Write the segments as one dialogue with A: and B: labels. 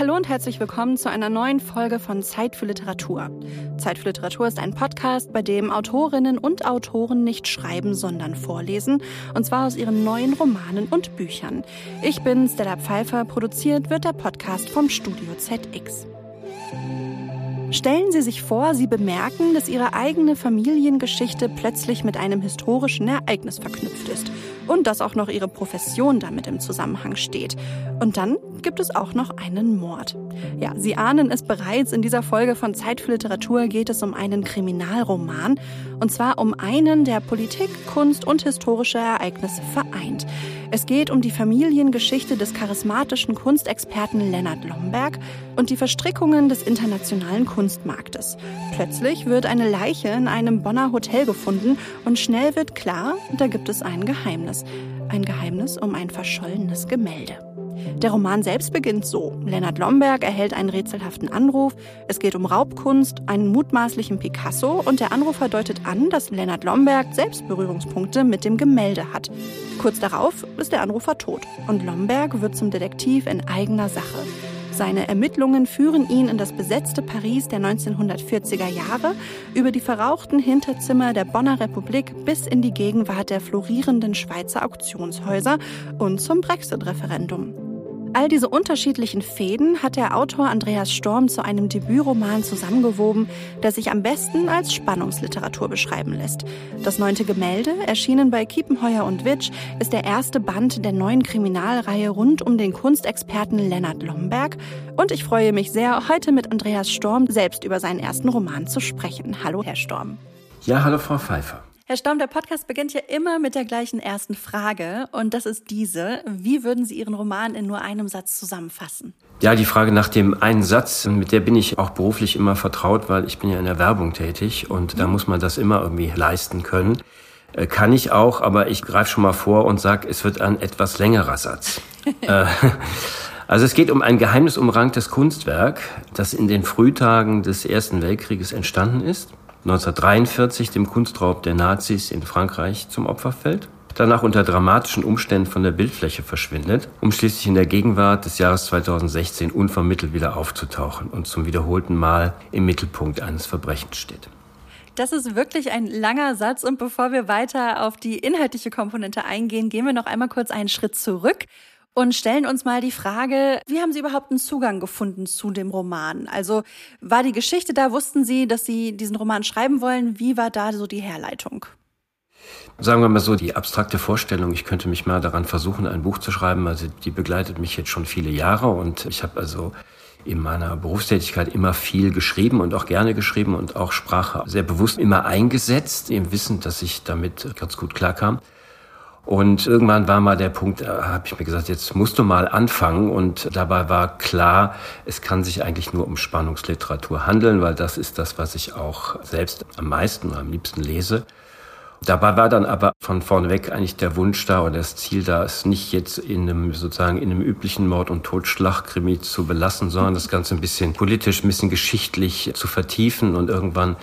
A: Hallo und herzlich willkommen zu einer neuen Folge von Zeit für Literatur. Zeit für Literatur ist ein Podcast, bei dem Autorinnen und Autoren nicht schreiben, sondern vorlesen, und zwar aus ihren neuen Romanen und Büchern. Ich bin Stella Pfeiffer, produziert wird der Podcast vom Studio ZX. Stellen Sie sich vor, Sie bemerken, dass Ihre eigene Familiengeschichte plötzlich mit einem historischen Ereignis verknüpft ist und dass auch noch ihre Profession damit im Zusammenhang steht. Und dann gibt es auch noch einen Mord. Ja, Sie ahnen es bereits, in dieser Folge von Zeit für Literatur geht es um einen Kriminalroman. Und zwar um einen, der Politik, Kunst und historische Ereignisse vereint. Es geht um die Familiengeschichte des charismatischen Kunstexperten Lennart Lomberg und die Verstrickungen des internationalen Kunstmarktes. Plötzlich wird eine Leiche in einem Bonner Hotel gefunden und schnell wird klar, da gibt es ein Geheimnis. Ein Geheimnis um ein verschollenes Gemälde. Der Roman selbst beginnt so. Lennart Lomberg erhält einen rätselhaften Anruf. Es geht um Raubkunst, einen mutmaßlichen Picasso und der Anrufer deutet an, dass Lennart Lomberg selbst Berührungspunkte mit dem Gemälde hat. Kurz darauf ist der Anrufer tot und Lomberg wird zum Detektiv in eigener Sache. Seine Ermittlungen führen ihn in das besetzte Paris der 1940er Jahre, über die verrauchten Hinterzimmer der Bonner Republik bis in die Gegenwart der florierenden Schweizer Auktionshäuser und zum Brexit-Referendum. All diese unterschiedlichen Fäden hat der Autor Andreas Storm zu einem Debütroman zusammengewoben, der sich am besten als Spannungsliteratur beschreiben lässt. Das neunte Gemälde, erschienen bei Kiepenheuer und Witsch, ist der erste Band der neuen Kriminalreihe rund um den Kunstexperten Lennart Lomberg. Und ich freue mich sehr, heute mit Andreas Storm selbst über seinen ersten Roman zu sprechen. Hallo, Herr Storm.
B: Ja, hallo, Frau Pfeiffer.
A: Herr Staum, der Podcast beginnt ja immer mit der gleichen ersten Frage und das ist diese. Wie würden Sie Ihren Roman in nur einem Satz zusammenfassen?
B: Ja, die Frage nach dem einen Satz, mit der bin ich auch beruflich immer vertraut, weil ich bin ja in der Werbung tätig und da muss man das immer irgendwie leisten können. Äh, kann ich auch, aber ich greife schon mal vor und sage, es wird ein etwas längerer Satz. Äh, also es geht um ein geheimnisumranktes Kunstwerk, das in den Frühtagen des Ersten Weltkrieges entstanden ist 1943 dem Kunstraub der Nazis in Frankreich zum Opfer fällt, danach unter dramatischen Umständen von der Bildfläche verschwindet, um schließlich in der Gegenwart des Jahres 2016 unvermittelt wieder aufzutauchen und zum wiederholten Mal im Mittelpunkt eines Verbrechens steht.
A: Das ist wirklich ein langer Satz und bevor wir weiter auf die inhaltliche Komponente eingehen, gehen wir noch einmal kurz einen Schritt zurück und stellen uns mal die Frage, wie haben Sie überhaupt einen Zugang gefunden zu dem Roman? Also war die Geschichte da, wussten Sie, dass Sie diesen Roman schreiben wollen? Wie war da so die Herleitung?
B: Sagen wir mal so, die abstrakte Vorstellung, ich könnte mich mal daran versuchen, ein Buch zu schreiben, also die begleitet mich jetzt schon viele Jahre und ich habe also in meiner Berufstätigkeit immer viel geschrieben und auch gerne geschrieben und auch Sprache sehr bewusst immer eingesetzt, im Wissen, dass ich damit ganz gut klarkam. Und irgendwann war mal der Punkt, da habe ich mir gesagt, jetzt musst du mal anfangen. Und dabei war klar, es kann sich eigentlich nur um Spannungsliteratur handeln, weil das ist das, was ich auch selbst am meisten, am liebsten lese. Dabei war dann aber von vorneweg eigentlich der Wunsch da oder das Ziel da, es nicht jetzt in einem sozusagen in einem üblichen Mord- und Totschlagkrimi zu belassen, sondern das Ganze ein bisschen politisch, ein bisschen geschichtlich zu vertiefen. Und irgendwann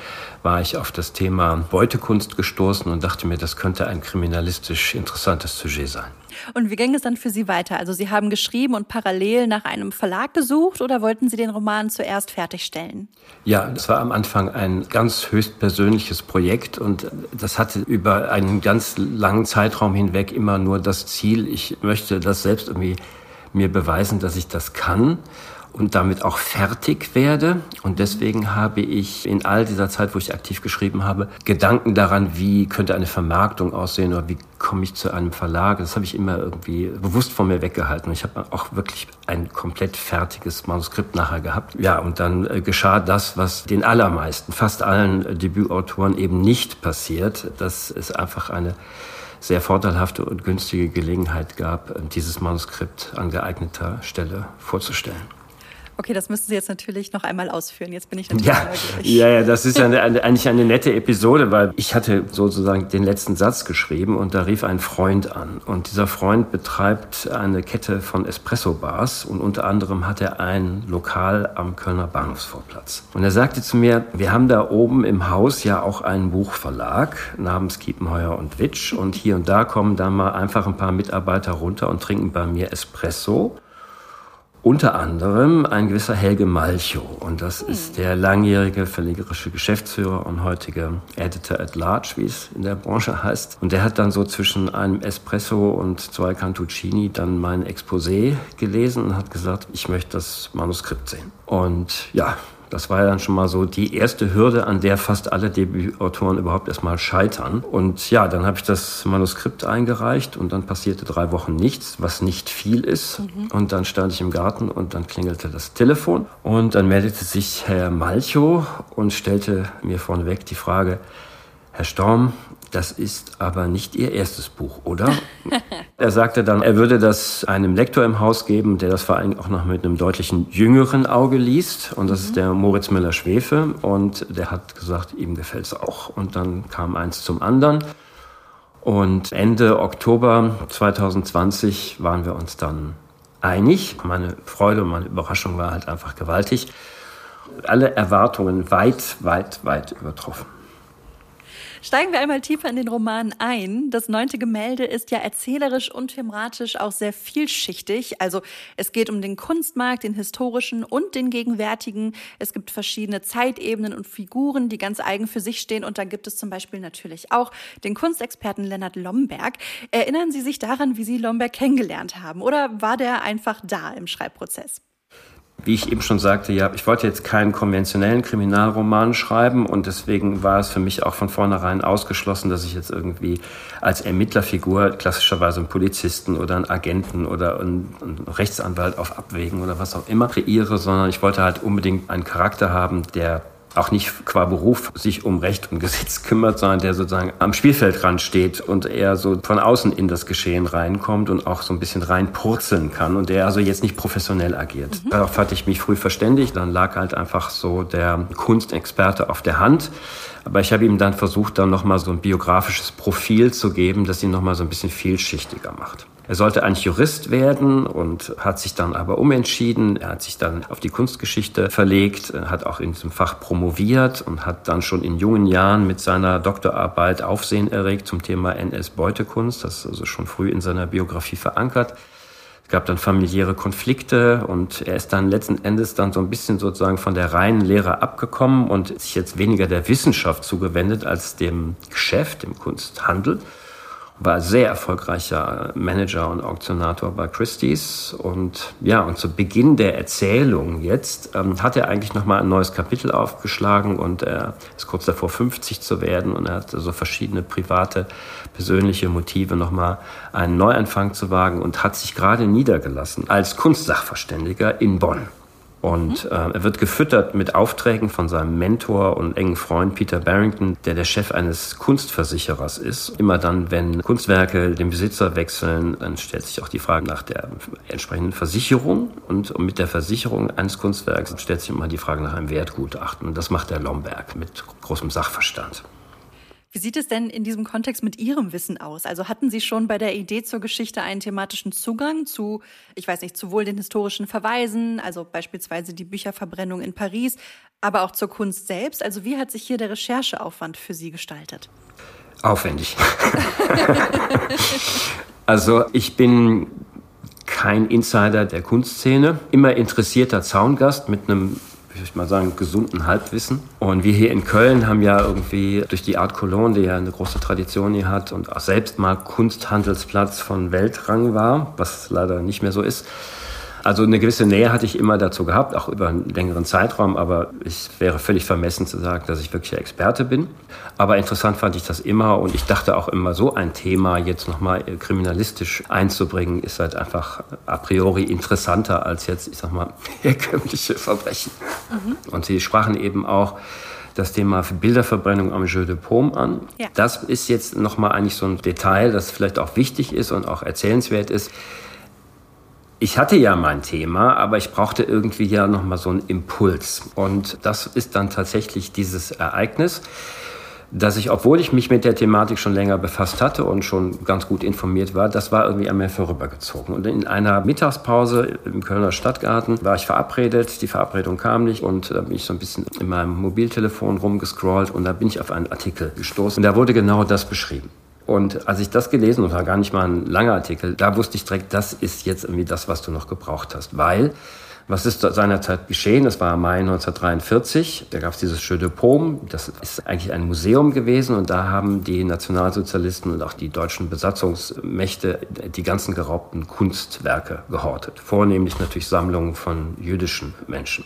B: war ich auf das Thema Beutekunst gestoßen und dachte mir, das könnte ein kriminalistisch interessantes Sujet sein.
A: Und wie ging es dann für Sie weiter? Also Sie haben geschrieben und parallel nach einem Verlag gesucht oder wollten Sie den Roman zuerst fertigstellen?
B: Ja, das war am Anfang ein ganz höchstpersönliches Projekt und das hatte über einen ganz langen Zeitraum hinweg immer nur das Ziel, ich möchte das selbst irgendwie mir beweisen, dass ich das kann und damit auch fertig werde. Und deswegen habe ich in all dieser Zeit, wo ich aktiv geschrieben habe, Gedanken daran, wie könnte eine Vermarktung aussehen oder wie komme ich zu einem Verlag. Das habe ich immer irgendwie bewusst von mir weggehalten. Ich habe auch wirklich ein komplett fertiges Manuskript nachher gehabt. Ja, und dann äh, geschah das, was den allermeisten, fast allen Debütautoren eben nicht passiert. dass es einfach eine sehr vorteilhafte und günstige Gelegenheit gab, dieses Manuskript an geeigneter Stelle vorzustellen.
A: Okay, das müssen Sie jetzt natürlich noch einmal ausführen. Jetzt bin ich natürlich
B: ja, neugierig. Ja, ja, das ist eine, eine, eigentlich eine nette Episode, weil ich hatte sozusagen den letzten Satz geschrieben und da rief ein Freund an. Und dieser Freund betreibt eine Kette von Espresso-Bars und unter anderem hat er ein Lokal am Kölner Bahnhofsvorplatz. Und er sagte zu mir, wir haben da oben im Haus ja auch einen Buchverlag namens Kiepenheuer und Witsch und hier und da kommen da mal einfach ein paar Mitarbeiter runter und trinken bei mir Espresso. Unter anderem ein gewisser Helge Malchow. Und das hm. ist der langjährige verlegerische Geschäftsführer und heutige Editor at Large, wie es in der Branche heißt. Und der hat dann so zwischen einem Espresso und zwei Cantuccini dann mein Exposé gelesen und hat gesagt, ich möchte das Manuskript sehen. Und ja, das war ja dann schon mal so die erste Hürde, an der fast alle Debütautoren überhaupt erstmal scheitern. Und ja, dann habe ich das Manuskript eingereicht und dann passierte drei Wochen nichts, was nicht viel ist. Mhm. Und dann stand ich im Garten und dann klingelte das Telefon und dann meldete sich Herr Malchow und stellte mir vorneweg die Frage, Herr Storm, das ist aber nicht Ihr erstes Buch, oder? er sagte dann, er würde das einem Lektor im Haus geben, der das vor allem auch noch mit einem deutlichen jüngeren Auge liest. Und das mhm. ist der Moritz Müller-Schwefe. Und der hat gesagt, ihm gefällt es auch. Und dann kam eins zum anderen. Und Ende Oktober 2020 waren wir uns dann einig. Meine Freude und meine Überraschung war halt einfach gewaltig. Alle Erwartungen weit, weit, weit übertroffen.
A: Steigen wir einmal tiefer in den Roman ein. Das neunte Gemälde ist ja erzählerisch und thematisch auch sehr vielschichtig. Also es geht um den Kunstmarkt, den historischen und den gegenwärtigen. Es gibt verschiedene Zeitebenen und Figuren, die ganz eigen für sich stehen. Und da gibt es zum Beispiel natürlich auch den Kunstexperten Lennart Lomberg. Erinnern Sie sich daran, wie Sie Lomberg kennengelernt haben? Oder war der einfach da im Schreibprozess?
B: Wie ich eben schon sagte, ja, ich wollte jetzt keinen konventionellen Kriminalroman schreiben und deswegen war es für mich auch von vornherein ausgeschlossen, dass ich jetzt irgendwie als Ermittlerfigur klassischerweise einen Polizisten oder einen Agenten oder einen, Rechtsanwalt auf Abwägen oder was auch immer kreiere, sondern ich wollte halt unbedingt einen Charakter haben, der auch nicht qua Beruf sich um Recht und Gesetz kümmert, sondern der sozusagen am Spielfeldrand steht und eher so von außen in das Geschehen reinkommt und auch so ein bisschen reinpurzeln kann und der also jetzt nicht professionell agiert. Mhm. Darauf hatte ich mich früh verständigt, dann lag halt einfach so der Kunstexperte auf der Hand. Aber ich habe ihm dann versucht, dann nochmal so ein biografisches Profil zu geben, das ihn nochmal so ein bisschen vielschichtiger macht. Er sollte eigentlich Jurist werden und hat sich dann aber umentschieden. Er hat sich dann auf die Kunstgeschichte verlegt, hat auch in diesem Fach promoviert und hat dann schon in jungen Jahren mit seiner Doktorarbeit Aufsehen erregt zum Thema NS-Beutekunst. Das ist also schon früh in seiner Biografie verankert. Es gab dann familiäre Konflikte und er ist dann letzten Endes dann so ein bisschen sozusagen von der reinen Lehre abgekommen und sich jetzt weniger der Wissenschaft zugewendet als dem Geschäft, dem Kunsthandel war sehr erfolgreicher Manager und Auktionator bei Christie's. Und ja, und zu Beginn der Erzählung jetzt ähm, hat er eigentlich nochmal ein neues Kapitel aufgeschlagen und er ist kurz davor, 50 zu werden und er hat so verschiedene private, persönliche Motive, nochmal einen Neuanfang zu wagen und hat sich gerade niedergelassen als Kunstsachverständiger in Bonn. Und äh, er wird gefüttert mit Aufträgen von seinem Mentor und engen Freund Peter Barrington, der der Chef eines Kunstversicherers ist. Immer dann, wenn Kunstwerke den Besitzer wechseln, dann stellt sich auch die Frage nach der entsprechenden Versicherung. Und mit der Versicherung eines Kunstwerks stellt sich immer die Frage nach einem Wertgutachten. Und das macht der Lomberg mit großem Sachverstand.
A: Wie sieht es denn in diesem Kontext mit Ihrem Wissen aus? Also hatten Sie schon bei der Idee zur Geschichte einen thematischen Zugang zu, ich weiß nicht, sowohl den historischen Verweisen, also beispielsweise die Bücherverbrennung in Paris, aber auch zur Kunst selbst? Also wie hat sich hier der Rechercheaufwand für Sie gestaltet?
B: Aufwendig. also ich bin kein Insider der Kunstszene, immer interessierter Zaungast mit einem ich mal sagen, gesunden Halbwissen. Und wir hier in Köln haben ja irgendwie durch die Art Cologne, die ja eine große Tradition hier hat und auch selbst mal Kunsthandelsplatz von Weltrang war, was leider nicht mehr so ist, also eine gewisse Nähe hatte ich immer dazu gehabt, auch über einen längeren Zeitraum, aber es wäre völlig vermessen zu sagen, dass ich wirklich Experte bin. Aber interessant fand ich das immer und ich dachte auch immer, so ein Thema jetzt nochmal kriminalistisch einzubringen, ist halt einfach a priori interessanter als jetzt, ich sag mal, herkömmliche Verbrechen. Mhm. Und Sie sprachen eben auch das Thema Bilderverbrennung am Jeu de Paume an. Ja. Das ist jetzt nochmal eigentlich so ein Detail, das vielleicht auch wichtig ist und auch erzählenswert ist ich hatte ja mein Thema, aber ich brauchte irgendwie ja nochmal so einen Impuls. Und das ist dann tatsächlich dieses Ereignis, dass ich, obwohl ich mich mit der Thematik schon länger befasst hatte und schon ganz gut informiert war, das war irgendwie an mir vorübergezogen. Und in einer Mittagspause im Kölner Stadtgarten war ich verabredet, die Verabredung kam nicht und da bin ich so ein bisschen in meinem Mobiltelefon rumgescrollt und da bin ich auf einen Artikel gestoßen. Und da wurde genau das beschrieben. Und als ich das gelesen habe, war gar nicht mal ein langer Artikel, da wusste ich direkt, das ist jetzt irgendwie das, was du noch gebraucht hast. Weil, was ist seinerzeit geschehen? Das war Mai 1943. Da gab es dieses Jeu de Paume. Das ist eigentlich ein Museum gewesen. Und da haben die Nationalsozialisten und auch die deutschen Besatzungsmächte die ganzen geraubten Kunstwerke gehortet. Vornehmlich natürlich Sammlungen von jüdischen Menschen.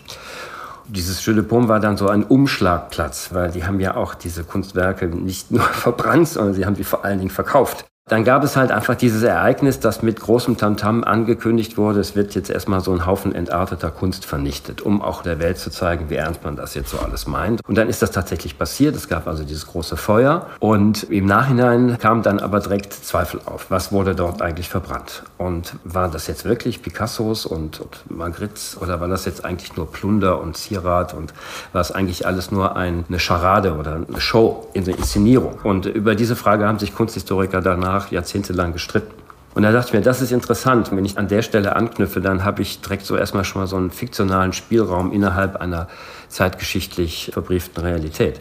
B: Dieses de Paume war dann so ein Umschlagplatz, weil die haben ja auch diese Kunstwerke nicht nur verbrannt, sondern sie haben sie vor allen Dingen verkauft. Dann gab es halt einfach dieses Ereignis, das mit großem Tamtam angekündigt wurde. Es wird jetzt erstmal so ein Haufen entarteter Kunst vernichtet, um auch der Welt zu zeigen, wie ernst man das jetzt so alles meint. Und dann ist das tatsächlich passiert. Es gab also dieses große Feuer. Und im Nachhinein kamen dann aber direkt Zweifel auf. Was wurde dort eigentlich verbrannt? Und war das jetzt wirklich Picassos und, und Magrittes oder war das jetzt eigentlich nur Plunder und Zierat und war es eigentlich alles nur ein, eine Charade oder eine Show, eine Inszenierung? Und über diese Frage haben sich Kunsthistoriker danach danach jahrzehntelang gestritten. Und da dachte ich mir, das ist interessant. Wenn ich an der Stelle anknüpfe, dann habe ich direkt so erstmal schon mal so einen fiktionalen Spielraum innerhalb einer zeitgeschichtlich verbrieften Realität.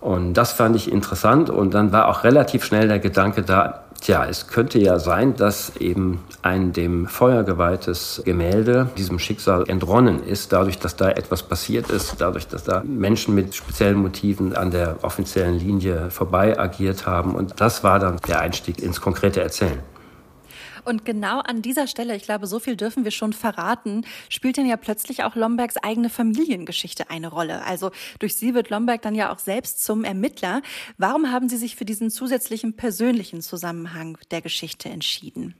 B: Und das fand ich interessant. Und dann war auch relativ schnell der Gedanke da, tja, es könnte ja sein, dass eben ein dem Feuer geweihtes Gemälde diesem Schicksal entronnen ist, dadurch, dass da etwas passiert ist, dadurch, dass da Menschen mit speziellen Motiven an der offiziellen Linie vorbei agiert haben. Und das war dann der Einstieg ins konkrete Erzählen.
A: Und genau an dieser Stelle, ich glaube, so viel dürfen wir schon verraten, spielt dann ja plötzlich auch Lombergs eigene Familiengeschichte eine Rolle. Also durch sie wird Lomberg dann ja auch selbst zum Ermittler. Warum haben Sie sich für diesen zusätzlichen persönlichen Zusammenhang der Geschichte entschieden?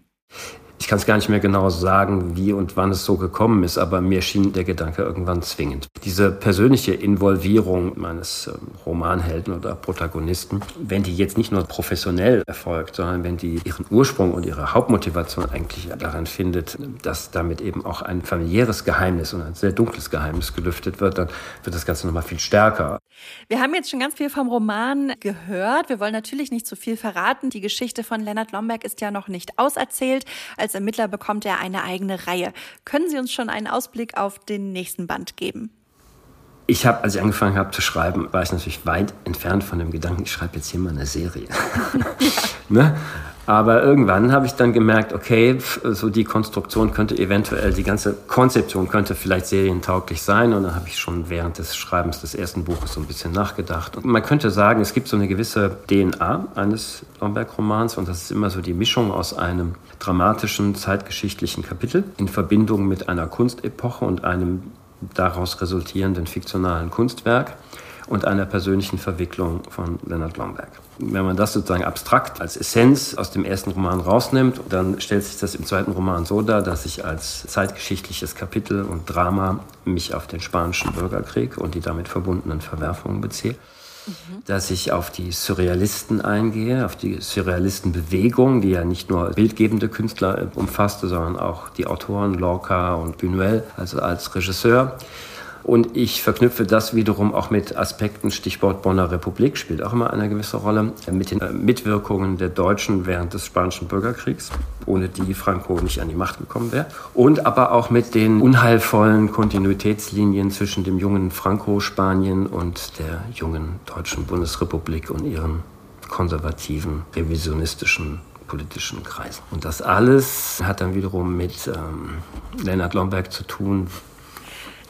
B: Ich kann es gar nicht mehr genau sagen, wie und wann es so gekommen ist, aber mir schien der Gedanke irgendwann zwingend. Diese persönliche Involvierung meines ähm, Romanhelden oder Protagonisten, wenn die jetzt nicht nur professionell erfolgt, sondern wenn die ihren Ursprung und ihre Hauptmotivation eigentlich daran findet, dass damit eben auch ein familiäres Geheimnis und ein sehr dunkles Geheimnis gelüftet wird, dann wird das Ganze nochmal viel stärker.
A: Wir haben jetzt schon ganz viel vom Roman gehört. Wir wollen natürlich nicht zu viel verraten. Die Geschichte von Lennart Lomberg ist ja noch nicht auserzählt. Als Ermittler bekommt er eine eigene Reihe. Können Sie uns schon einen Ausblick auf den nächsten Band geben?
B: Ich habe, als ich angefangen habe zu schreiben, war ich natürlich weit entfernt von dem Gedanken, ich schreibe jetzt hier mal eine Serie. ja. ne? Aber irgendwann habe ich dann gemerkt, okay, so die Konstruktion könnte eventuell, die ganze Konzeption könnte vielleicht serientauglich sein. Und dann habe ich schon während des Schreibens des ersten Buches so ein bisschen nachgedacht. Und man könnte sagen, es gibt so eine gewisse DNA eines Lomberg-Romans und das ist immer so die Mischung aus einem dramatischen zeitgeschichtlichen Kapitel in Verbindung mit einer Kunstepoche und einem daraus resultierenden fiktionalen Kunstwerk und einer persönlichen Verwicklung von Leonard Lomberg. Wenn man das sozusagen abstrakt als Essenz aus dem ersten Roman rausnimmt, dann stellt sich das im zweiten Roman so dar, dass ich als zeitgeschichtliches Kapitel und Drama mich auf den spanischen Bürgerkrieg und die damit verbundenen Verwerfungen beziehe. Mhm. dass ich auf die Surrealisten eingehe, auf die Surrealistenbewegung, die ja nicht nur bildgebende Künstler umfasste, sondern auch die Autoren Lorca und Buñuel, also als Regisseur. Und ich verknüpfe das wiederum auch mit Aspekten, Stichwort Bonner Republik spielt auch immer eine gewisse Rolle, mit den äh, Mitwirkungen der Deutschen während des Spanischen Bürgerkriegs, ohne die Franco nicht an die Macht gekommen wäre. Und aber auch mit den unheilvollen Kontinuitätslinien zwischen dem jungen Franco-Spanien und der jungen Deutschen Bundesrepublik und ihren konservativen, revisionistischen politischen Kreisen. Und das alles hat dann wiederum mit ähm, Lennart Lomberg zu tun,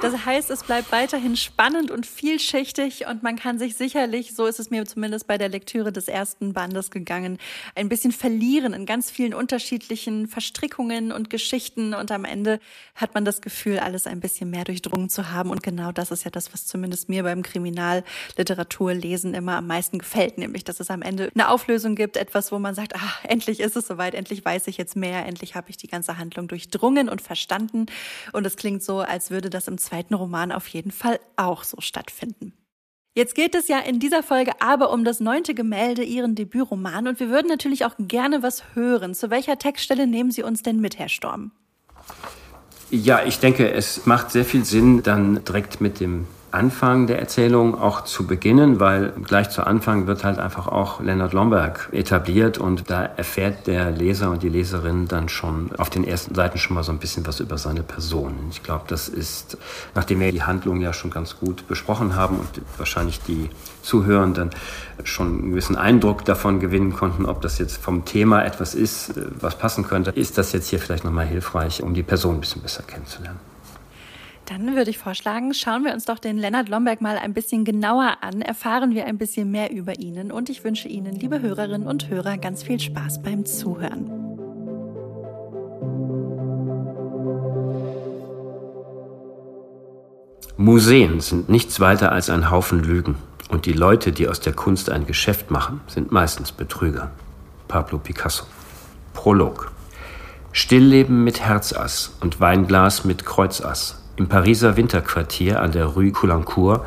A: das heißt, es bleibt weiterhin spannend und vielschichtig und man kann sich sicherlich, so ist es mir zumindest bei der Lektüre des ersten Bandes gegangen, ein bisschen verlieren in ganz vielen unterschiedlichen Verstrickungen und Geschichten und am Ende hat man das Gefühl, alles ein bisschen mehr durchdrungen zu haben und genau das ist ja das, was zumindest mir beim Kriminalliteraturlesen immer am meisten gefällt, nämlich, dass es am Ende eine Auflösung gibt, etwas, wo man sagt, ah, endlich ist es soweit, endlich weiß ich jetzt mehr, endlich habe ich die ganze Handlung durchdrungen und verstanden. Und es klingt so, als würde das im zweiten Roman auf jeden Fall auch so stattfinden. Jetzt geht es ja in dieser Folge aber um das neunte Gemälde, Ihren Debütroman, und wir würden natürlich auch gerne was hören. Zu welcher Textstelle nehmen Sie uns denn mit, Herr Storm?
B: Ja, ich denke, es macht sehr viel Sinn, dann direkt mit dem Anfang der Erzählung auch zu beginnen, weil gleich zu Anfang wird halt einfach auch Leonard Lomberg etabliert und da erfährt der Leser und die Leserin dann schon auf den ersten Seiten schon mal so ein bisschen was über seine Person. Ich glaube, das ist, nachdem wir die Handlung ja schon ganz gut besprochen haben und wahrscheinlich die Zuhörenden schon einen gewissen Eindruck davon gewinnen konnten, ob das jetzt vom Thema etwas ist, was passen könnte, ist das jetzt hier vielleicht nochmal hilfreich, um die Person ein bisschen besser kennenzulernen.
A: Dann würde ich vorschlagen, schauen wir uns doch den Lennart Lomberg mal ein bisschen genauer an, erfahren wir ein bisschen mehr über ihn und ich wünsche Ihnen, liebe Hörerinnen und Hörer, ganz viel Spaß beim Zuhören.
B: Museen sind nichts weiter als ein Haufen Lügen und die Leute, die aus der Kunst ein Geschäft machen, sind meistens Betrüger. Pablo Picasso. Prolog. Stillleben mit Herzass und Weinglas mit Kreuzass im Pariser Winterquartier an der Rue Coulancourt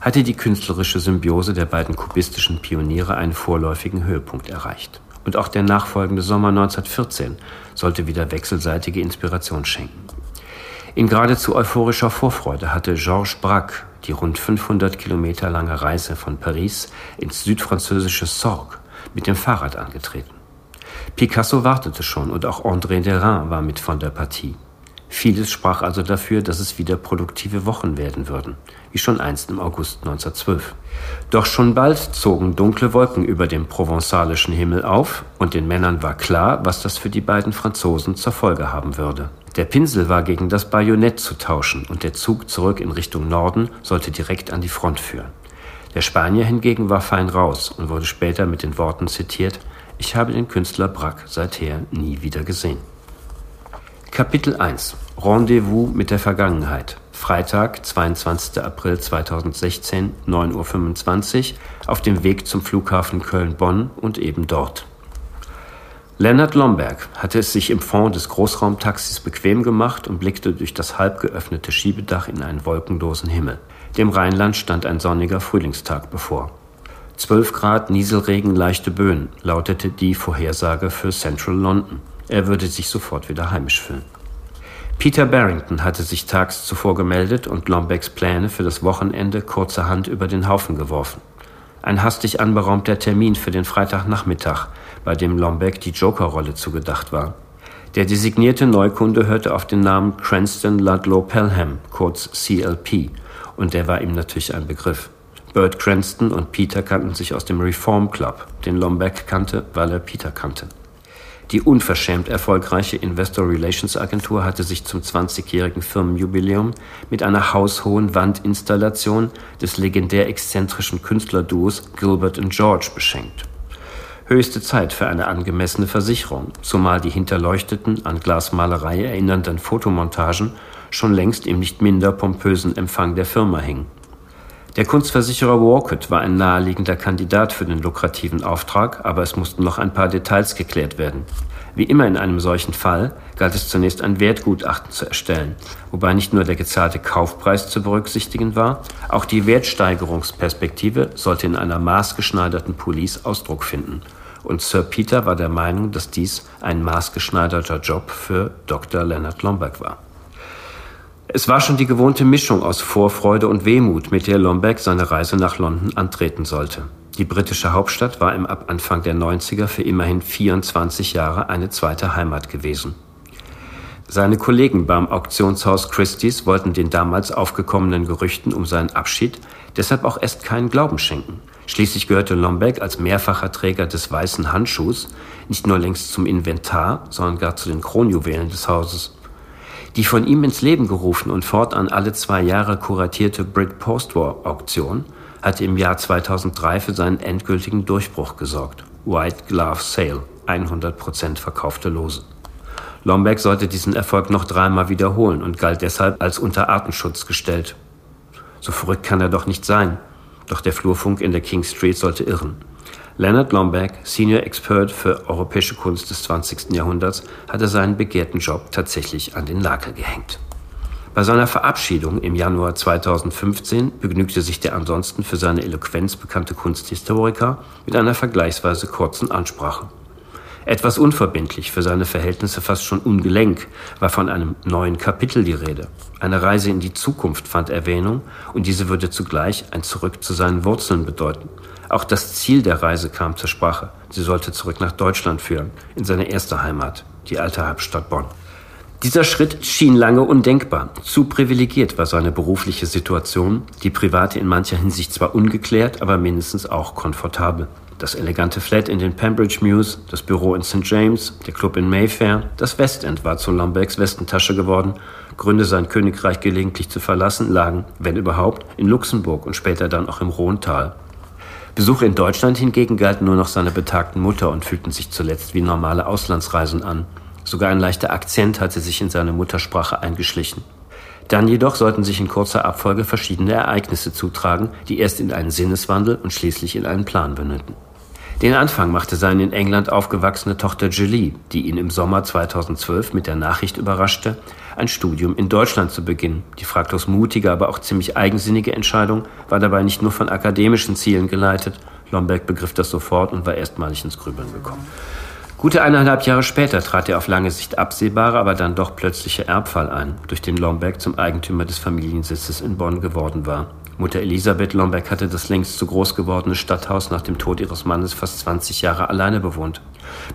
B: hatte die künstlerische Symbiose der beiden kubistischen Pioniere einen vorläufigen Höhepunkt erreicht. Und auch der nachfolgende Sommer 1914 sollte wieder wechselseitige Inspiration schenken. In geradezu euphorischer Vorfreude hatte Georges Braque die rund 500 Kilometer lange Reise von Paris ins südfranzösische Sorgue mit dem Fahrrad angetreten. Picasso wartete schon und auch André Derain war mit von der Partie. Vieles sprach also dafür, dass es wieder produktive Wochen werden würden, wie schon einst im August 1912. Doch schon bald zogen dunkle Wolken über dem provenzalischen Himmel auf, und den Männern war klar, was das für die beiden Franzosen zur Folge haben würde. Der Pinsel war gegen das Bajonett zu tauschen, und der Zug zurück in Richtung Norden sollte direkt an die Front führen. Der Spanier hingegen war fein raus und wurde später mit den Worten zitiert, ich habe den Künstler Brack seither nie wieder gesehen. Kapitel 1 Rendezvous mit der Vergangenheit. Freitag, 22. April 2016, 9.25 Uhr, auf dem Weg zum Flughafen Köln-Bonn und eben dort. Lennart Lomberg hatte es sich im Fond des Großraumtaxis bequem gemacht und blickte durch das halb geöffnete Schiebedach in einen wolkenlosen Himmel. Dem Rheinland stand ein sonniger Frühlingstag bevor. 12 Grad Nieselregen, leichte Böen lautete die Vorhersage für Central London. Er würde sich sofort wieder heimisch fühlen. Peter Barrington hatte sich tags zuvor gemeldet und Lombecks Pläne für das Wochenende kurzerhand über den Haufen geworfen. Ein hastig anberaumter Termin für den Freitagnachmittag, bei dem Lombeck die Jokerrolle zugedacht war. Der designierte Neukunde hörte auf den Namen Cranston Ludlow Pelham, kurz CLP, und der war ihm natürlich ein Begriff. Bert Cranston und Peter kannten sich aus dem Reform Club, den Lombeck kannte, weil er Peter kannte. Die unverschämt erfolgreiche Investor Relations Agentur hatte sich zum 20-jährigen Firmenjubiläum mit einer haushohen Wandinstallation des legendär exzentrischen Künstlerduos Gilbert und George beschenkt. Höchste Zeit für eine angemessene Versicherung, zumal die hinterleuchteten, an Glasmalerei erinnernden Fotomontagen schon längst im nicht minder pompösen Empfang der Firma hingen. Der Kunstversicherer Walcott war ein naheliegender Kandidat für den lukrativen Auftrag, aber es mussten noch ein paar Details geklärt werden. Wie immer in einem solchen Fall galt es zunächst ein Wertgutachten zu erstellen, wobei nicht nur der gezahlte Kaufpreis zu berücksichtigen war, auch die Wertsteigerungsperspektive sollte in einer maßgeschneiderten Police Ausdruck finden. Und Sir Peter war der Meinung, dass dies ein maßgeschneiderter Job für Dr. Leonard Lomberg war. Es war schon die gewohnte Mischung aus Vorfreude und Wehmut, mit der Lombeck seine Reise nach London antreten sollte. Die britische Hauptstadt war im Anfang der 90er für immerhin 24 Jahre eine zweite Heimat gewesen. Seine Kollegen beim Auktionshaus Christie's wollten den damals aufgekommenen Gerüchten um seinen Abschied deshalb auch erst keinen Glauben schenken. Schließlich gehörte Lombeck als mehrfacher Träger des weißen Handschuhs nicht nur längst zum Inventar, sondern gar zu den Kronjuwelen des Hauses. Die von ihm ins Leben gerufen und fortan alle zwei Jahre kuratierte Brit Postwar Auktion hatte im Jahr 2003 für seinen endgültigen Durchbruch gesorgt. White Glove Sale, 100% verkaufte Lose. Lombeck sollte diesen Erfolg noch dreimal wiederholen und galt deshalb als unter Artenschutz gestellt. So verrückt kann er doch nicht sein. Doch der Flurfunk in der King Street sollte irren. Leonard Lombeck, Senior Expert für europäische Kunst des 20. Jahrhunderts, hatte seinen begehrten Job tatsächlich an den Nagel gehängt. Bei seiner Verabschiedung im Januar 2015 begnügte sich der ansonsten für seine Eloquenz bekannte Kunsthistoriker mit einer vergleichsweise kurzen Ansprache. Etwas unverbindlich, für seine Verhältnisse fast schon ungelenk, war von einem neuen Kapitel die Rede. Eine Reise in die Zukunft fand Erwähnung und diese würde zugleich ein Zurück zu seinen Wurzeln bedeuten. Auch das Ziel der Reise kam zur Sprache. Sie sollte zurück nach Deutschland führen, in seine erste Heimat, die alte Hauptstadt Bonn. Dieser Schritt schien lange undenkbar. Zu privilegiert war seine berufliche Situation, die private in mancher Hinsicht zwar ungeklärt, aber mindestens auch komfortabel. Das elegante Flat in den Pembridge Mews, das Büro in St. James, der Club in Mayfair, das Westend war zu Lombergs Westentasche geworden. Gründe, sein Königreich gelegentlich zu verlassen, lagen, wenn überhaupt, in Luxemburg und später dann auch im Rhontal. Besuche in Deutschland hingegen galten nur noch seiner betagten Mutter und fühlten sich zuletzt wie normale Auslandsreisen an. Sogar ein leichter Akzent hatte sich in seine Muttersprache eingeschlichen. Dann jedoch sollten sich in kurzer Abfolge verschiedene Ereignisse zutragen, die erst in einen Sinneswandel und schließlich in einen Plan mündeten. Den Anfang machte seine in England aufgewachsene Tochter Julie, die ihn im Sommer 2012 mit der Nachricht überraschte, ein Studium in Deutschland zu beginnen. Die fraglos mutige, aber auch ziemlich eigensinnige Entscheidung war dabei nicht nur von akademischen Zielen geleitet. Lomberg begriff das sofort und war erstmalig ins Grübeln gekommen. Gute eineinhalb Jahre später trat der auf lange Sicht absehbare, aber dann doch plötzliche Erbfall ein, durch den Lomberg zum Eigentümer des Familiensitzes in Bonn geworden war. Mutter Elisabeth Lomberg hatte das längst zu groß gewordene Stadthaus nach dem Tod ihres Mannes fast 20 Jahre alleine bewohnt.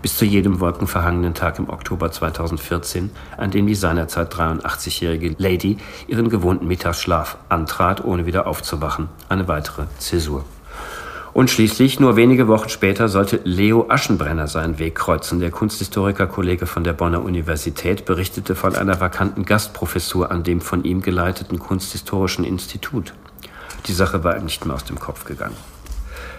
B: Bis zu jedem wolkenverhangenen Tag im Oktober 2014, an dem die seinerzeit 83-jährige Lady ihren gewohnten Mittagsschlaf antrat, ohne wieder aufzuwachen. Eine weitere Zäsur. Und schließlich, nur wenige Wochen später, sollte Leo Aschenbrenner seinen Weg kreuzen. Der Kunsthistoriker-Kollege von der Bonner Universität berichtete von einer vakanten Gastprofessur an dem von ihm geleiteten Kunsthistorischen Institut. Die Sache war ihm nicht mehr aus dem Kopf gegangen.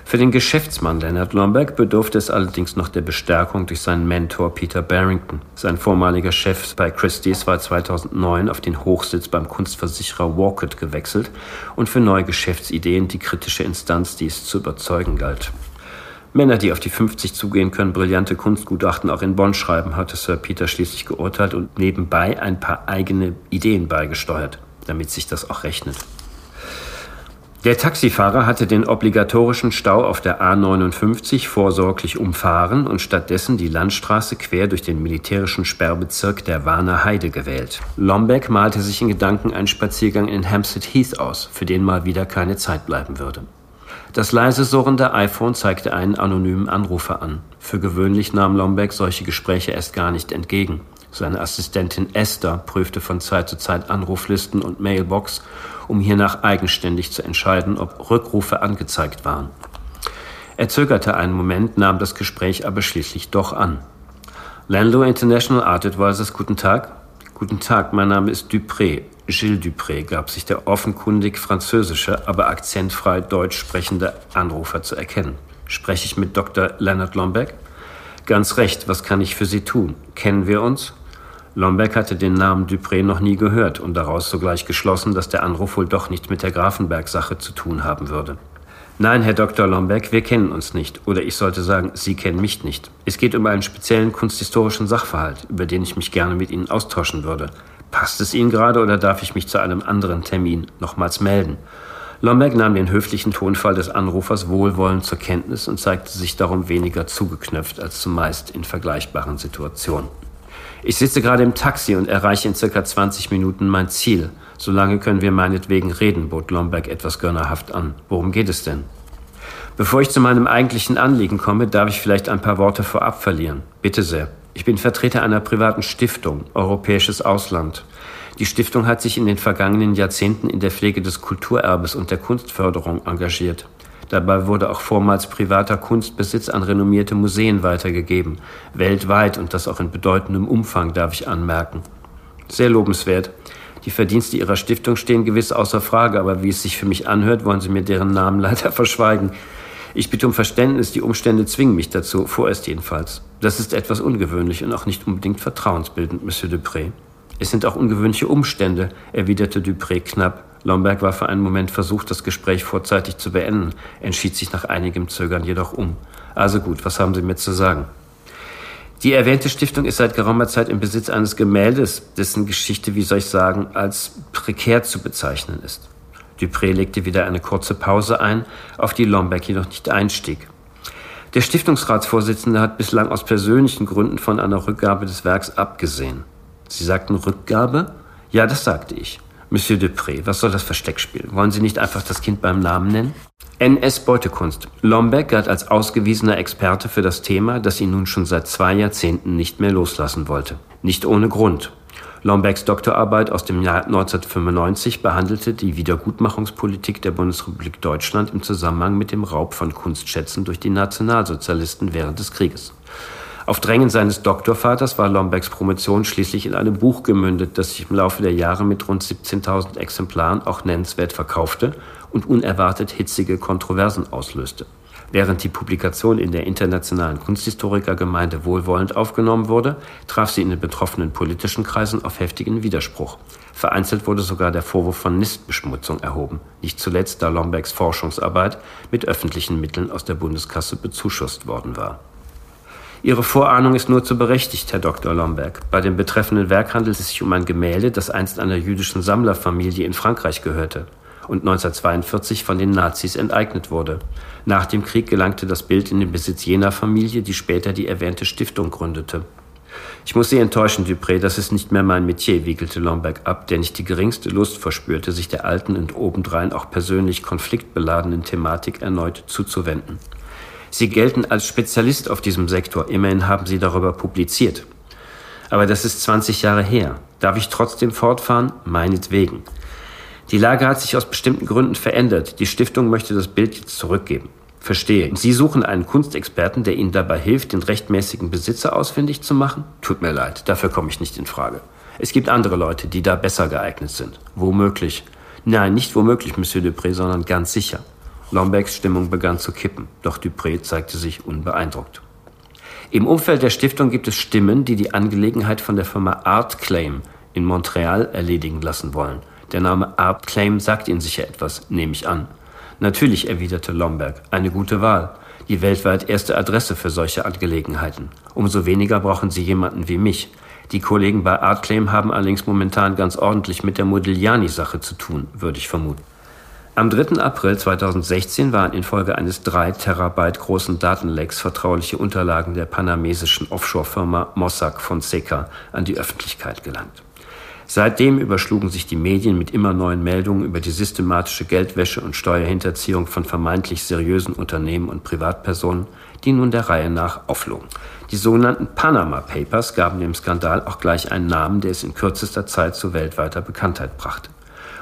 B: Für den Geschäftsmann Leonard Lomberg bedurfte es allerdings noch der Bestärkung durch seinen Mentor Peter Barrington. Sein vormaliger Chef bei Christie's war 2009 auf den Hochsitz beim Kunstversicherer Walcott gewechselt und für neue Geschäftsideen die kritische Instanz, die es zu überzeugen galt. Männer, die auf die 50 zugehen können, brillante Kunstgutachten auch in Bonn schreiben, hatte Sir Peter schließlich geurteilt und nebenbei ein paar eigene Ideen beigesteuert, damit sich das auch rechnet. Der Taxifahrer hatte den obligatorischen Stau auf der A59 vorsorglich umfahren und stattdessen die Landstraße quer durch den militärischen Sperrbezirk der Warner Heide gewählt. Lombeck malte sich in Gedanken einen Spaziergang in Hampstead Heath aus, für den mal wieder keine Zeit bleiben würde. Das leise surrende iPhone zeigte einen anonymen Anrufer an. Für gewöhnlich nahm Lombeck solche Gespräche erst gar nicht entgegen. Seine Assistentin Esther prüfte von Zeit zu Zeit Anruflisten und Mailbox um hiernach eigenständig zu entscheiden, ob Rückrufe angezeigt waren. Er zögerte einen Moment, nahm das Gespräch aber schließlich doch an. Landlow International Art Advisors, guten Tag. Guten Tag, mein Name ist Dupré. Gilles Dupré gab sich der offenkundig französische, aber akzentfrei deutsch sprechende Anrufer zu erkennen. Spreche ich mit Dr. Leonard Lombeck? Ganz recht, was kann ich für Sie tun? Kennen wir uns? Lombeck hatte den Namen Dupré noch nie gehört und daraus sogleich geschlossen, dass der Anruf wohl doch nicht mit der Grafenberg-Sache zu tun haben würde. Nein, Herr Dr. Lombeck, wir kennen uns nicht. Oder ich sollte sagen, Sie kennen mich nicht. Es geht um einen speziellen kunsthistorischen Sachverhalt, über den ich mich gerne mit Ihnen austauschen würde. Passt es Ihnen gerade oder darf ich mich zu einem anderen Termin nochmals melden? Lombeck nahm den höflichen Tonfall des Anrufers wohlwollend zur Kenntnis und zeigte sich darum weniger zugeknöpft als zumeist in vergleichbaren Situationen. Ich sitze gerade im Taxi und erreiche in circa 20 Minuten mein Ziel. Solange können wir meinetwegen reden, bot Lomberg etwas gönnerhaft an. Worum geht es denn? Bevor ich zu meinem eigentlichen Anliegen komme, darf ich vielleicht ein paar Worte vorab verlieren. Bitte sehr. Ich bin Vertreter einer privaten Stiftung, Europäisches Ausland. Die Stiftung hat sich in den vergangenen Jahrzehnten in der Pflege des Kulturerbes und der Kunstförderung engagiert. Dabei wurde auch vormals privater Kunstbesitz an renommierte Museen weitergegeben, weltweit und das auch in bedeutendem Umfang, darf ich anmerken. Sehr lobenswert. Die Verdienste Ihrer Stiftung stehen gewiss außer Frage, aber wie es sich für mich anhört, wollen Sie mir deren Namen leider verschweigen. Ich bitte um Verständnis, die Umstände zwingen mich dazu, vorerst jedenfalls. Das ist etwas ungewöhnlich und auch nicht unbedingt vertrauensbildend, Monsieur Dupré. Es sind auch ungewöhnliche Umstände, erwiderte Dupré knapp. Lomberg war für einen Moment versucht, das Gespräch vorzeitig zu beenden, entschied sich nach einigem Zögern jedoch um. Also gut, was haben Sie mir zu sagen? Die erwähnte Stiftung ist seit geraumer Zeit im Besitz eines Gemäldes, dessen Geschichte, wie soll ich sagen, als prekär zu bezeichnen ist. Dupré legte wieder eine kurze Pause ein, auf die Lomberg jedoch nicht einstieg. Der Stiftungsratsvorsitzende hat bislang aus persönlichen Gründen von einer Rückgabe des Werks abgesehen. Sie sagten Rückgabe? Ja, das sagte ich. Monsieur Dupré, was soll das Versteckspiel? Wollen Sie nicht einfach das Kind beim Namen nennen? NS Beutekunst. Lombeck galt als ausgewiesener Experte für das Thema, das ihn nun schon seit zwei Jahrzehnten nicht mehr loslassen wollte. Nicht ohne Grund. Lombecks Doktorarbeit aus dem Jahr 1995 behandelte die Wiedergutmachungspolitik der Bundesrepublik Deutschland im Zusammenhang mit dem Raub von Kunstschätzen durch die Nationalsozialisten während des Krieges. Auf Drängen seines Doktorvaters war Lombecks Promotion schließlich in einem Buch gemündet, das sich im Laufe der Jahre mit rund 17.000 Exemplaren auch nennenswert verkaufte und unerwartet hitzige Kontroversen auslöste. Während die Publikation in der internationalen Kunsthistorikergemeinde wohlwollend aufgenommen wurde, traf sie in den betroffenen politischen Kreisen auf heftigen Widerspruch. Vereinzelt wurde sogar der Vorwurf von Nistbeschmutzung erhoben, nicht zuletzt da Lombecks Forschungsarbeit mit öffentlichen Mitteln aus der Bundeskasse bezuschusst worden war. Ihre Vorahnung ist nur zu berechtigt, Herr Dr. Lomberg. Bei dem betreffenden Werk handelt es sich um ein Gemälde, das einst einer jüdischen Sammlerfamilie in Frankreich gehörte und 1942 von den Nazis enteignet wurde. Nach dem Krieg gelangte das Bild in den Besitz jener Familie, die später die erwähnte Stiftung gründete. Ich muss Sie enttäuschen, Dupré, das ist nicht mehr mein Metier, wiegelte Lomberg ab, der nicht die geringste Lust verspürte, sich der alten und obendrein auch persönlich konfliktbeladenen Thematik erneut zuzuwenden. Sie gelten als Spezialist auf diesem Sektor, immerhin haben Sie darüber publiziert. Aber das ist 20 Jahre her. Darf ich trotzdem fortfahren? Meinetwegen. Die Lage hat sich aus bestimmten Gründen verändert. Die Stiftung möchte das Bild jetzt zurückgeben. Verstehe. Sie suchen einen Kunstexperten, der Ihnen dabei hilft, den rechtmäßigen Besitzer ausfindig zu machen? Tut mir leid, dafür komme ich nicht in Frage. Es gibt andere Leute, die da besser geeignet sind. Womöglich. Nein, nicht womöglich, Monsieur Dupré, sondern ganz sicher. Lombergs Stimmung begann zu kippen, doch Dupré zeigte sich unbeeindruckt. Im Umfeld der Stiftung gibt es Stimmen, die die Angelegenheit von der Firma Art Claim in Montreal erledigen lassen wollen. Der Name Art Claim sagt Ihnen sicher etwas, nehme ich an. Natürlich, erwiderte Lomberg, eine gute Wahl. Die weltweit erste Adresse für solche Angelegenheiten. Umso weniger brauchen Sie jemanden wie mich. Die Kollegen bei Artclaim haben allerdings momentan ganz ordentlich mit der Modigliani-Sache zu tun, würde ich vermuten. Am 3. April 2016 waren infolge eines 3 Terabyte großen Datenlecks vertrauliche Unterlagen der panamesischen Offshore-Firma Mossack Fonseca an die Öffentlichkeit gelangt. Seitdem überschlugen sich die Medien mit immer neuen Meldungen über die systematische Geldwäsche und Steuerhinterziehung von vermeintlich seriösen Unternehmen und Privatpersonen, die nun der Reihe nach auflogen. Die sogenannten Panama Papers gaben dem Skandal auch gleich einen Namen, der es in kürzester Zeit zu weltweiter Bekanntheit brachte.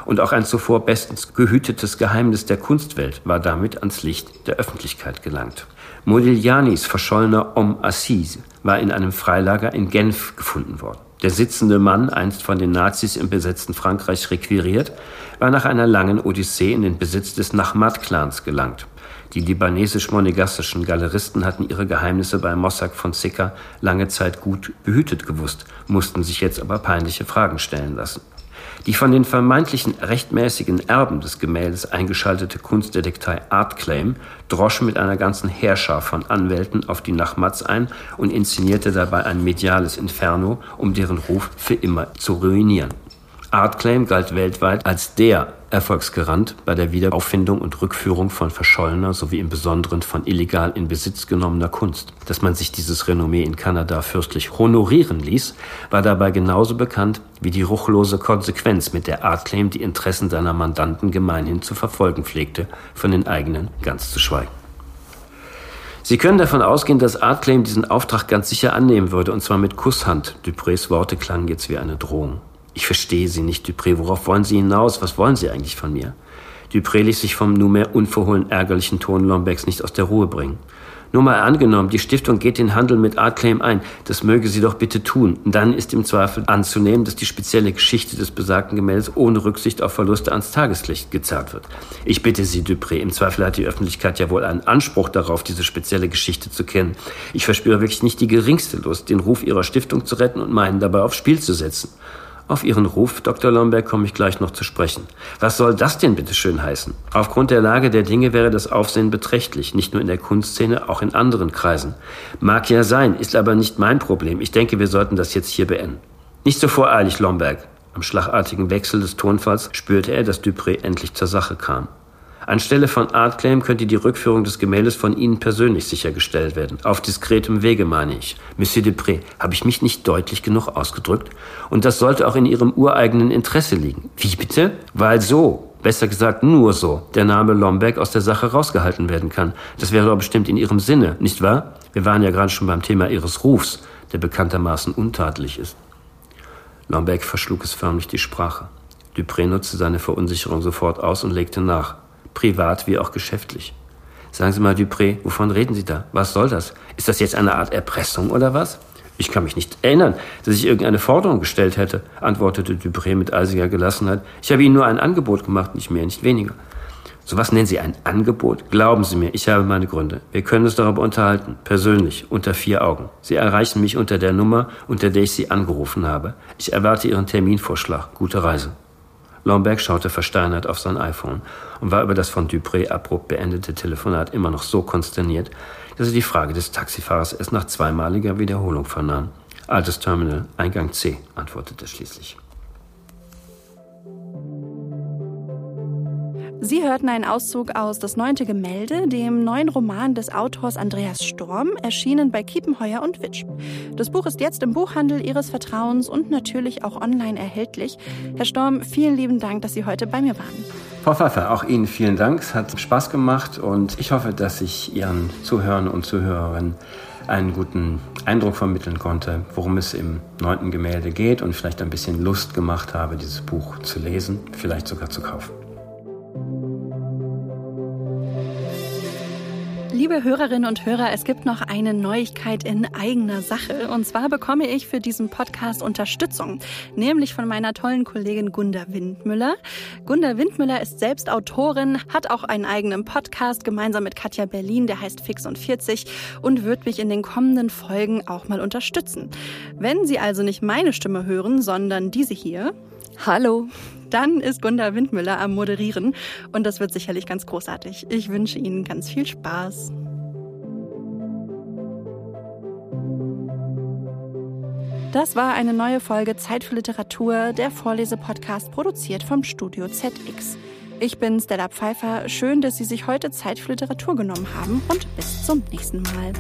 B: Und auch ein zuvor bestens gehütetes Geheimnis der Kunstwelt war damit ans Licht der Öffentlichkeit gelangt. Modiglianis verschollener Homme Assise war in einem Freilager in Genf gefunden worden. Der sitzende Mann, einst von den Nazis im besetzten Frankreich requiriert, war nach einer langen Odyssee in den Besitz des Nachmat-Clans gelangt. Die libanesisch-monegassischen Galeristen hatten ihre Geheimnisse bei Mossack Fonseca lange Zeit gut behütet gewusst, mussten sich jetzt aber peinliche Fragen stellen lassen. Die von den vermeintlichen rechtmäßigen Erben des Gemäldes eingeschaltete Kunstdetektei Artclaim drosch mit einer ganzen Heerschar von Anwälten auf die Nachmatz ein und inszenierte dabei ein mediales Inferno, um deren Ruf für immer zu ruinieren. Artclaim galt weltweit als der Erfolgsgarant bei der Wiederauffindung und Rückführung von verschollener sowie im Besonderen von illegal in Besitz genommener Kunst. Dass man sich dieses Renommee in Kanada fürstlich honorieren ließ, war dabei genauso bekannt wie die ruchlose Konsequenz, mit der Artclaim die Interessen seiner Mandanten gemeinhin zu verfolgen pflegte, von den eigenen ganz zu schweigen. Sie können davon ausgehen, dass Artclaim diesen Auftrag ganz sicher annehmen würde, und zwar mit Kusshand. Duprés Worte klangen jetzt wie eine Drohung. Ich verstehe Sie nicht, Dupré. Worauf wollen Sie hinaus? Was wollen Sie eigentlich von mir? Dupré ließ sich vom nunmehr unverhohlen ärgerlichen Ton Lombecs nicht aus der Ruhe bringen. Nur mal angenommen, die Stiftung geht den Handel mit Artclaim ein. Das möge sie doch bitte tun. Dann ist im Zweifel anzunehmen, dass die spezielle Geschichte des besagten Gemäldes ohne Rücksicht auf Verluste ans Tageslicht gezerrt wird. Ich bitte Sie, Dupré, im Zweifel hat die Öffentlichkeit ja wohl einen Anspruch darauf, diese spezielle Geschichte zu kennen. Ich verspüre wirklich nicht die geringste Lust, den Ruf Ihrer Stiftung zu retten und meinen dabei aufs Spiel zu setzen. Auf Ihren Ruf, Dr. Lomberg, komme ich gleich noch zu sprechen. Was soll das denn bitte schön heißen? Aufgrund der Lage der Dinge wäre das Aufsehen beträchtlich, nicht nur in der Kunstszene, auch in anderen Kreisen. Mag ja sein, ist aber nicht mein Problem. Ich denke, wir sollten das jetzt hier beenden. Nicht so voreilig, Lomberg. Am schlagartigen Wechsel des Tonfalls spürte er, dass Dupré endlich zur Sache kam. Anstelle von Artclaim könnte die Rückführung des Gemäldes von Ihnen persönlich sichergestellt werden. Auf diskretem Wege, meine ich. Monsieur Dupré, habe ich mich nicht deutlich genug ausgedrückt? Und das sollte auch in Ihrem ureigenen Interesse liegen. Wie bitte? Weil so, besser gesagt nur so, der Name Lombeck aus der Sache rausgehalten werden kann. Das wäre doch bestimmt in Ihrem Sinne, nicht wahr? Wir waren ja gerade schon beim Thema Ihres Rufs, der bekanntermaßen untadelig ist. Lombeck verschlug es förmlich die Sprache. Dupré nutzte seine Verunsicherung sofort aus und legte nach privat wie auch geschäftlich. Sagen Sie mal, Dupré, wovon reden Sie da? Was soll das? Ist das jetzt eine Art Erpressung oder was? Ich kann mich nicht erinnern, dass ich irgendeine Forderung gestellt hätte, antwortete Dupré mit eisiger Gelassenheit. Ich habe Ihnen nur ein Angebot gemacht, nicht mehr, nicht weniger. So was nennen Sie ein Angebot? Glauben Sie mir, ich habe meine Gründe. Wir können uns darüber unterhalten, persönlich, unter vier Augen. Sie erreichen mich unter der Nummer, unter der ich Sie angerufen habe. Ich erwarte Ihren Terminvorschlag. Gute Reise. Lomberg schaute versteinert auf sein iPhone und war über das von Dupré abrupt beendete Telefonat immer noch so konsterniert, dass er die Frage des Taxifahrers erst nach zweimaliger Wiederholung vernahm. Altes Terminal, Eingang C, antwortete schließlich.
A: Sie hörten einen Auszug aus Das neunte Gemälde, dem neuen Roman des Autors Andreas Storm, erschienen bei Kiepenheuer und Witsch. Das Buch ist jetzt im Buchhandel Ihres Vertrauens und natürlich auch online erhältlich. Herr Storm, vielen lieben Dank, dass Sie heute bei mir waren.
B: Frau Pfeiffer, auch Ihnen vielen Dank. Es hat Spaß gemacht und ich hoffe, dass ich Ihren Zuhörern und Zuhörerinnen einen guten Eindruck vermitteln konnte, worum es im neunten Gemälde geht und vielleicht ein bisschen Lust gemacht habe, dieses Buch zu lesen, vielleicht sogar zu kaufen.
A: Liebe Hörerinnen und Hörer, es gibt noch eine Neuigkeit in eigener Sache. Und zwar bekomme ich für diesen Podcast Unterstützung, nämlich von meiner tollen Kollegin Gunda Windmüller. Gunda Windmüller ist selbst Autorin, hat auch einen eigenen Podcast gemeinsam mit Katja Berlin, der heißt Fix und 40 und wird mich in den kommenden Folgen auch mal unterstützen. Wenn Sie also nicht meine Stimme hören, sondern diese hier. Hallo dann ist Gunda Windmüller am Moderieren und das wird sicherlich ganz großartig. Ich wünsche Ihnen ganz viel Spaß. Das war eine neue Folge Zeit für Literatur, der Vorlesepodcast produziert vom Studio ZX. Ich bin Stella Pfeiffer. Schön, dass Sie sich heute Zeit für Literatur genommen haben und bis zum nächsten Mal.